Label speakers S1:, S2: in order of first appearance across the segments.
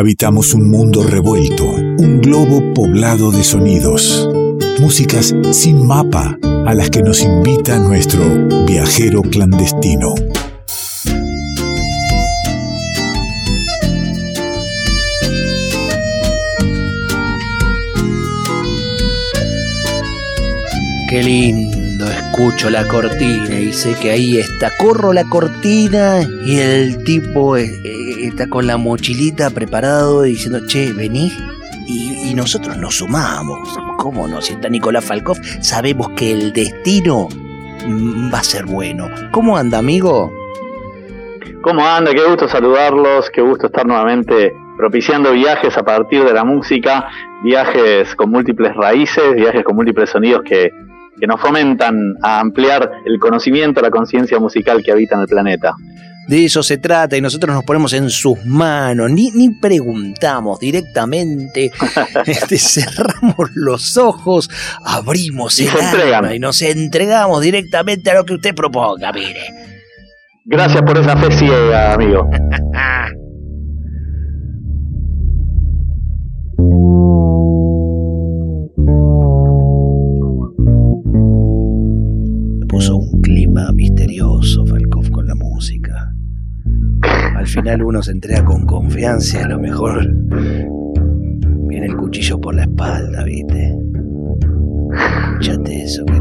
S1: Habitamos un mundo revuelto, un globo poblado de sonidos, músicas sin mapa a las que nos invita nuestro viajero clandestino.
S2: Qué lindo, escucho la cortina y sé que ahí está. Corro la cortina y el tipo eh, está con la mochilita preparado diciendo, che, vení. Y, nosotros nos sumamos. ¿Cómo no? Si está Nicolás Falkov, sabemos que el destino mm, va a ser bueno. ¿Cómo anda, amigo?
S3: ¿Cómo anda? Qué gusto saludarlos, qué gusto estar nuevamente propiciando viajes a partir de la música, viajes con múltiples raíces, viajes con múltiples sonidos que nos fomentan a ampliar el conocimiento, la conciencia musical que habita en el planeta.
S2: De eso se trata y nosotros nos ponemos en sus manos, ni, ni preguntamos directamente, este, cerramos los ojos, abrimos el alma y nos entregamos directamente a lo que usted proponga, mire.
S3: Gracias por esa fe ciega, amigo.
S2: final uno se entrega con confianza a lo mejor viene el cuchillo por la espalda, ¿viste? Escúchate eso, qué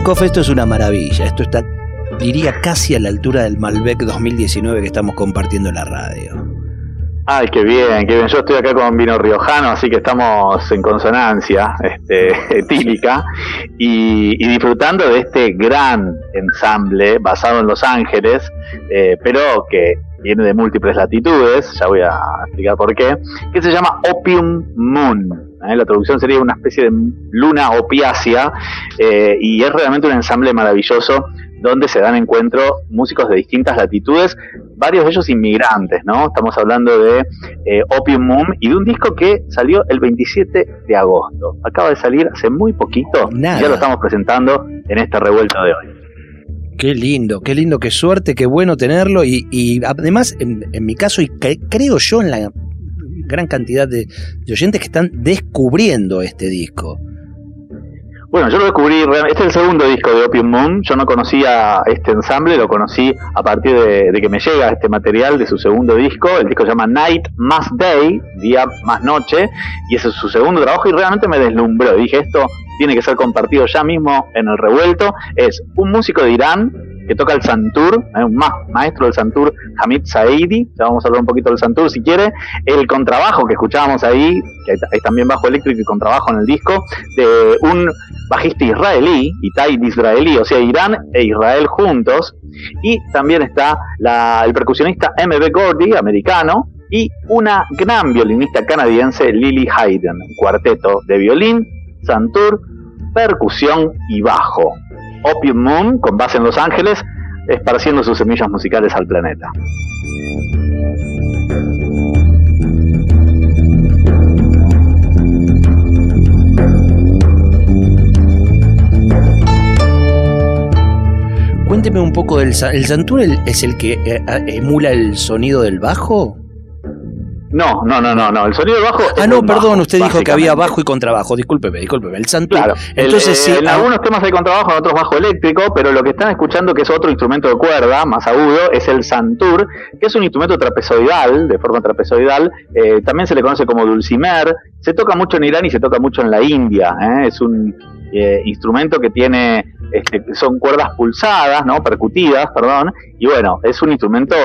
S2: lindo. esto es una maravilla. Esto está, diría, casi a la altura del Malbec 2019 que estamos compartiendo en la radio.
S3: Ay, qué bien, qué bien. Yo estoy acá con vino riojano, así que estamos en consonancia este, etílica y, disfrutando de este gran ensamble basado en Los Ángeles, eh, pero que viene de múltiples latitudes, ya voy a explicar por qué, que se llama Opium Moon. ¿eh? La traducción sería una especie de luna opiácea eh, y es realmente un ensamble maravilloso donde se dan encuentro músicos de distintas latitudes, varios de ellos inmigrantes, ¿no? Estamos hablando de eh, Opium Moon y de un disco que salió el 27 de agosto. Acaba de salir hace muy poquito y ya lo estamos presentando en esta revuelta de hoy.
S2: Qué lindo, qué lindo, qué suerte, qué bueno tenerlo. Y, además en, mi caso y creo yo en la gran cantidad de, oyentes que están descubriendo este disco.
S3: Bueno, yo lo descubrí, este es el segundo disco de Opium Moon, yo no conocía este ensamble, lo conocí a partir de, que me llega este material de su segundo disco, el disco se llama Night Más Day, Día más Noche, y ese es su segundo trabajo y realmente me deslumbró, dije esto tiene que ser compartido ya mismo en el revuelto, es un músico de Irán que toca el santur, ¿eh? un maestro del santur, Hamid Saidi, ya vamos a hablar un poquito del santur si quiere, el contrabajo que escuchábamos ahí, que hay también bajo eléctrico y contrabajo en el disco, de un bajista israelí, Itai israelí, o sea, Irán e Israel juntos, y también está el percusionista M.B. Gordy, americano, y una gran violinista canadiense, Lily Hayden, cuarteto de violín, santur, percusión y bajo. Opium Moon, con base en Los Ángeles, esparciendo sus semillas musicales al planeta.
S2: Cuénteme un poco del el santur, es el que eh, emula el sonido del bajo.
S3: No, no, no, no, no. El sonido bajo.
S2: Ah, no, perdón, usted dijo que había bajo y contrabajo. Discúlpeme, discúlpeme. El santur.
S3: Claro. Entonces, sí, en algunos temas hay contrabajo, en otros bajo eléctrico, pero lo que están escuchando, que es otro instrumento de cuerda más agudo, es el santur, que es un instrumento trapezoidal, de forma trapezoidal. Eh, también se le conoce como dulcimer. Se toca mucho en Irán y se toca mucho en la India. ¿eh? Es un eh, instrumento que tiene este, son cuerdas pulsadas, ¿no? Percutidas, perdón, y bueno, es un instrumento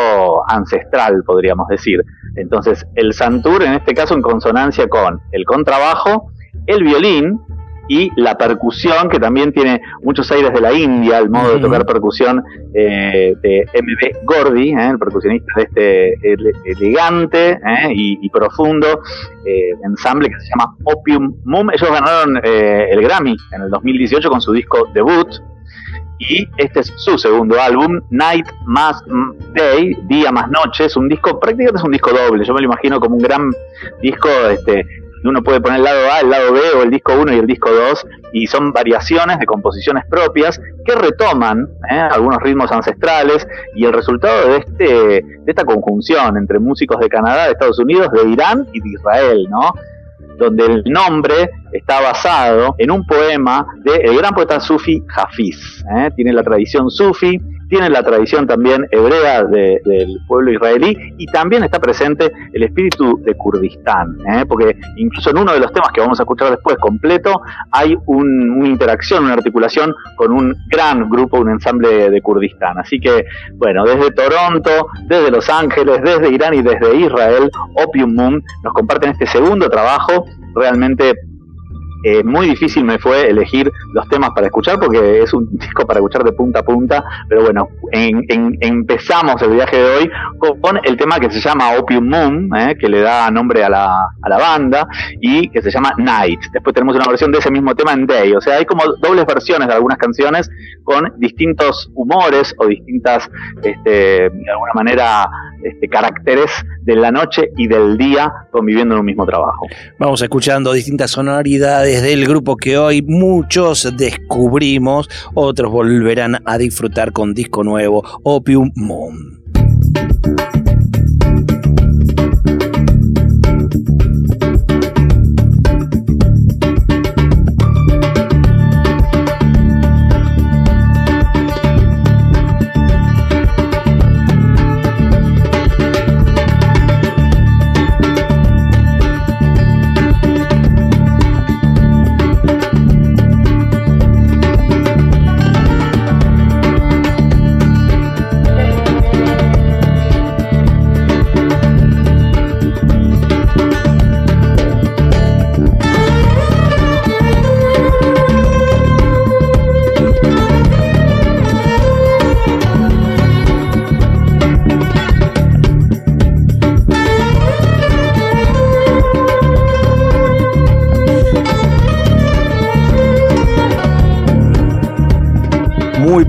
S3: ancestral, podríamos decir. Entonces, el santur, en este caso, en consonancia con el contrabajo, el violín, y la percusión, que también tiene muchos aires de la India, el modo de tocar percusión eh, de MB Gordy, eh, el percusionista de este elegante y, y, profundo ensamble que se llama Opium Moon. Ellos ganaron el Grammy en el 2018 con su disco debut, y este es su segundo álbum, Night Más Day, Día más Noche, es un disco, prácticamente es un disco doble, yo me lo imagino como un gran disco, este, uno puede poner el lado A, el lado B o el disco 1 y el disco 2 y son variaciones de composiciones propias que retoman ¿eh? algunos ritmos ancestrales y el resultado de, este, de esta conjunción entre músicos de Canadá, de Estados Unidos, de Irán y de Israel, ¿no? donde el nombre está basado en un poema del gran poeta sufi Hafiz. ¿eh? Tiene la tradición sufi, tiene la tradición también hebrea del pueblo israelí y también está presente el espíritu de Kurdistán, ¿eh? porque incluso en uno de los temas que vamos a escuchar después completo hay una interacción, una articulación con un gran grupo, un ensamble de Kurdistán. Así que, bueno, desde Toronto, desde Los Ángeles, desde Irán y desde Israel, Opium Moon nos comparten este segundo trabajo realmente eh, muy difícil me fue elegir los temas para escuchar porque es un disco para escuchar de punta a punta, pero bueno, empezamos el viaje de hoy con, el tema que se llama Opium Moon, eh, que le da nombre a la, a la banda, y que se llama Night. Después tenemos una versión de ese mismo tema en Day, o sea, hay como dobles versiones de algunas canciones con distintos humores o distintas, este, de alguna manera, este, caracteres de la noche y del día conviviendo en un mismo trabajo.
S2: Vamos escuchando distintas sonoridades del grupo que hoy muchos descubrimos, otros volverán a disfrutar con disco nuevo, Opium Moon.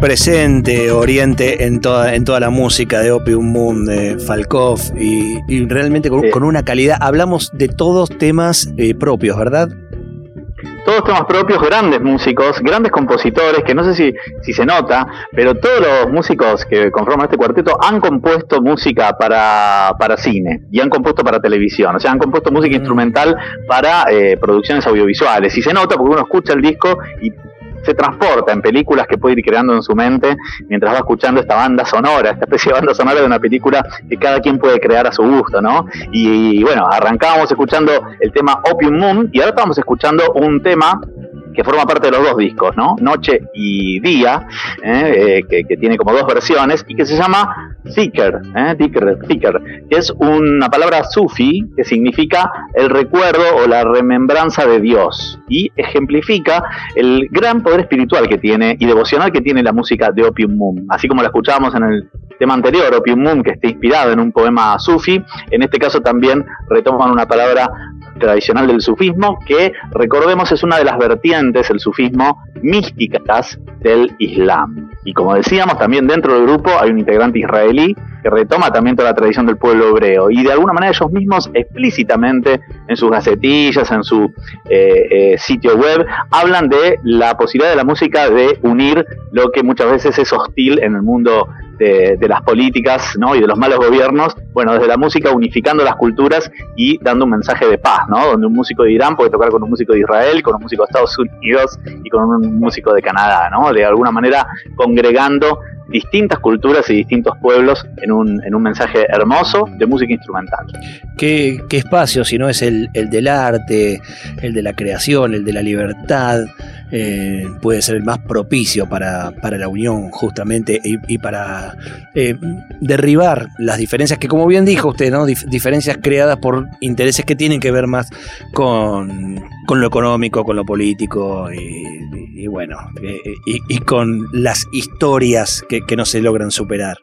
S2: Presente Oriente en toda, en toda la música de Opium Moon, de Falkov, y, realmente con, una calidad. Hablamos de todos temas eh, propios, ¿verdad?
S3: Todos temas propios, grandes músicos, grandes compositores, que no sé si, si se nota, pero todos los músicos que conforman este cuarteto han compuesto música para, para cine y han compuesto para televisión, o sea, han compuesto música mm. instrumental para eh, producciones audiovisuales. Y se nota porque uno escucha el disco y se transporta en películas que puede ir creando en su mente mientras va escuchando esta banda sonora, esta especie de banda sonora de una película que cada quien puede crear a su gusto, ¿no? Y, bueno, arrancábamos escuchando el tema Opium Moon y ahora estamos escuchando un tema que forma parte de los dos discos, ¿no? Noche y Día, ¿eh? Eh, que, tiene como dos versiones y que se llama Zikr, ¿eh? que es una palabra sufi que significa el recuerdo o la remembranza de Dios y ejemplifica el gran poder espiritual que tiene y devocional que tiene la música de Opium Moon, así como la escuchábamos en el tema anterior, Opium Moon, que está inspirado en un poema sufi, en este caso también retoman una palabra tradicional del sufismo, que recordemos es una de las vertientes, el sufismo, místicas del Islam. Y como decíamos, también dentro del grupo hay un integrante israelí que retoma también toda la tradición del pueblo hebreo. Y de alguna manera ellos mismos explícitamente en sus gacetillas, en su eh, eh, sitio web, hablan de la posibilidad de la música de unir lo que muchas veces es hostil en el mundo de, las políticas ¿no? y de los malos gobiernos, bueno, desde la música unificando las culturas y dando un mensaje de paz, ¿no? donde un músico de Irán puede tocar con un músico de Israel, con un músico de Estados Unidos y con un músico de Canadá, ¿no? de alguna manera congregando distintas culturas y distintos pueblos en un, en un mensaje hermoso de música instrumental.
S2: ¿Qué, qué espacio si no es el, el, del arte, el de la creación, el de la libertad, eh, puede ser el más propicio para, la unión justamente y, para eh, derribar las diferencias que como bien dijo usted, ¿no? diferencias creadas por intereses que tienen que ver más con, lo económico, con lo político y, bueno, y, con las historias que, que no se logran superar.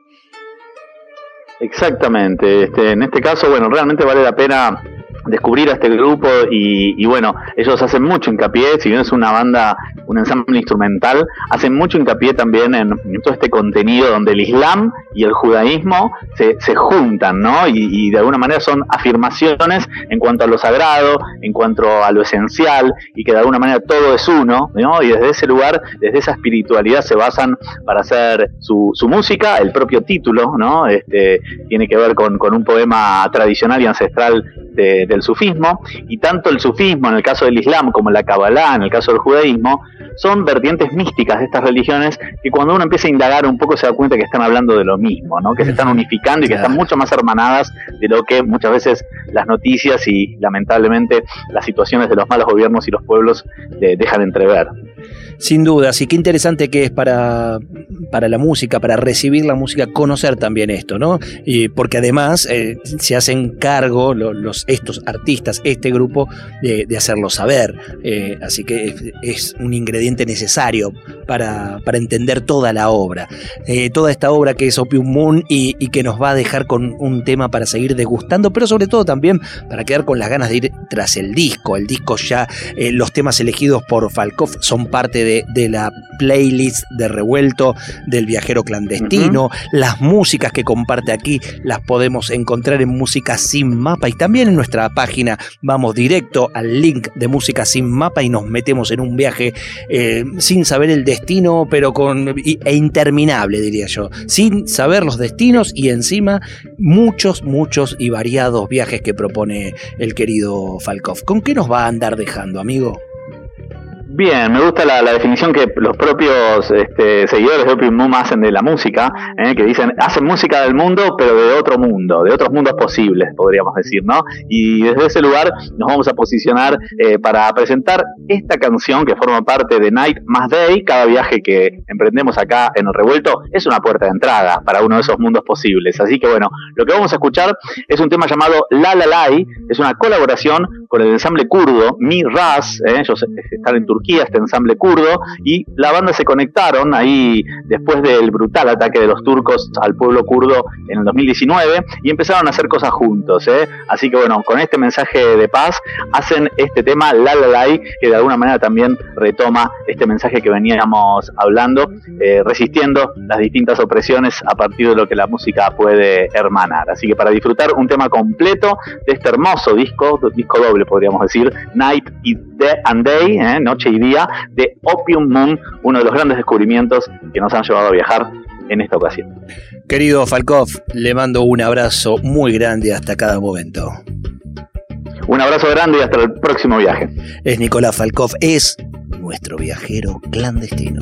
S3: Exactamente. Este, en este caso, bueno, realmente vale la pena descubrir a este grupo y, bueno, ellos hacen mucho hincapié, si bien es una banda, un ensamble instrumental, hacen mucho hincapié también en, todo este contenido donde el Islam y el judaísmo se, se juntan, ¿no? Y, de alguna manera son afirmaciones en cuanto a lo sagrado, en cuanto a lo esencial y que de alguna manera todo es uno, ¿no? Y desde ese lugar, desde esa espiritualidad se basan para hacer su, su música, el propio título, ¿no? Este, tiene que ver con, con un poema tradicional y ancestral del sufismo, y tanto el sufismo en el caso del Islam como la Kabbalah en el caso del judaísmo, son vertientes místicas de estas religiones que cuando uno empieza a indagar un poco se da cuenta que están hablando de lo mismo, ¿no? que se están unificando y que están mucho más hermanadas de lo que muchas veces las noticias y lamentablemente las situaciones de los malos gobiernos y los pueblos eh, dejan entrever.
S2: Sin duda, sí, qué interesante que es para, para la música, para recibir la música, conocer también esto, ¿no? Y porque además eh, se hacen cargo los, estos artistas, este grupo, de, hacerlo saber. Eh, así que es, un ingrediente necesario para, para entender toda la obra. Eh, toda esta obra que es Opium Moon y, y, que nos va a dejar con un tema para seguir degustando, pero sobre todo también para quedar con las ganas de ir tras el disco. El disco ya, los temas elegidos por Falkov son parte de de, la playlist de revuelto del viajero clandestino. Las músicas que comparte aquí las podemos encontrar en Música Sin Mapa y también nuestra página vamos directo al link de Música Sin Mapa y nos metemos en un viaje eh, sin saber el destino, pero con e interminable diría yo, sin saber los destinos y encima muchos, muchos y variados viajes que propone el querido Falkov. ¿Con qué nos va a andar dejando, amigo?
S3: Bien, me gusta la, definición que los propios este, seguidores de Opium Moon hacen de la música, ¿eh? que dicen, hacen música del mundo, pero de otro mundo, de otros mundos posibles, podríamos decir, ¿no? Y desde ese lugar nos vamos a posicionar eh, para presentar esta canción que forma parte de Night Más Day. Cada viaje que emprendemos acá en el revuelto es una puerta de entrada para uno de esos mundos posibles. Así que bueno, lo que vamos a escuchar es un tema llamado La La Lai, es una colaboración con el ensamble kurdo Mi Ras, ¿eh? ellos están en Turquía este ensamble kurdo, y la banda se conectaron ahí después del brutal ataque de los turcos al pueblo kurdo en el 2019 y empezaron a hacer cosas juntos. ¿eh? Así que bueno, con este mensaje de paz hacen este tema La La Lai, que de alguna manera también retoma este mensaje que veníamos hablando, eh, resistiendo las distintas opresiones a partir de lo que la música puede hermanar. Así que para disfrutar un tema completo de este hermoso disco, disco doble podríamos decir, Night and Day, ¿eh? Noche día de Opium Moon, uno de los grandes descubrimientos que nos han llevado a viajar en esta ocasión.
S2: Querido Falkov, le mando un abrazo muy grande hasta cada momento.
S3: Un abrazo grande y hasta el próximo viaje.
S2: Es Nicolás Falkov, es nuestro viajero clandestino.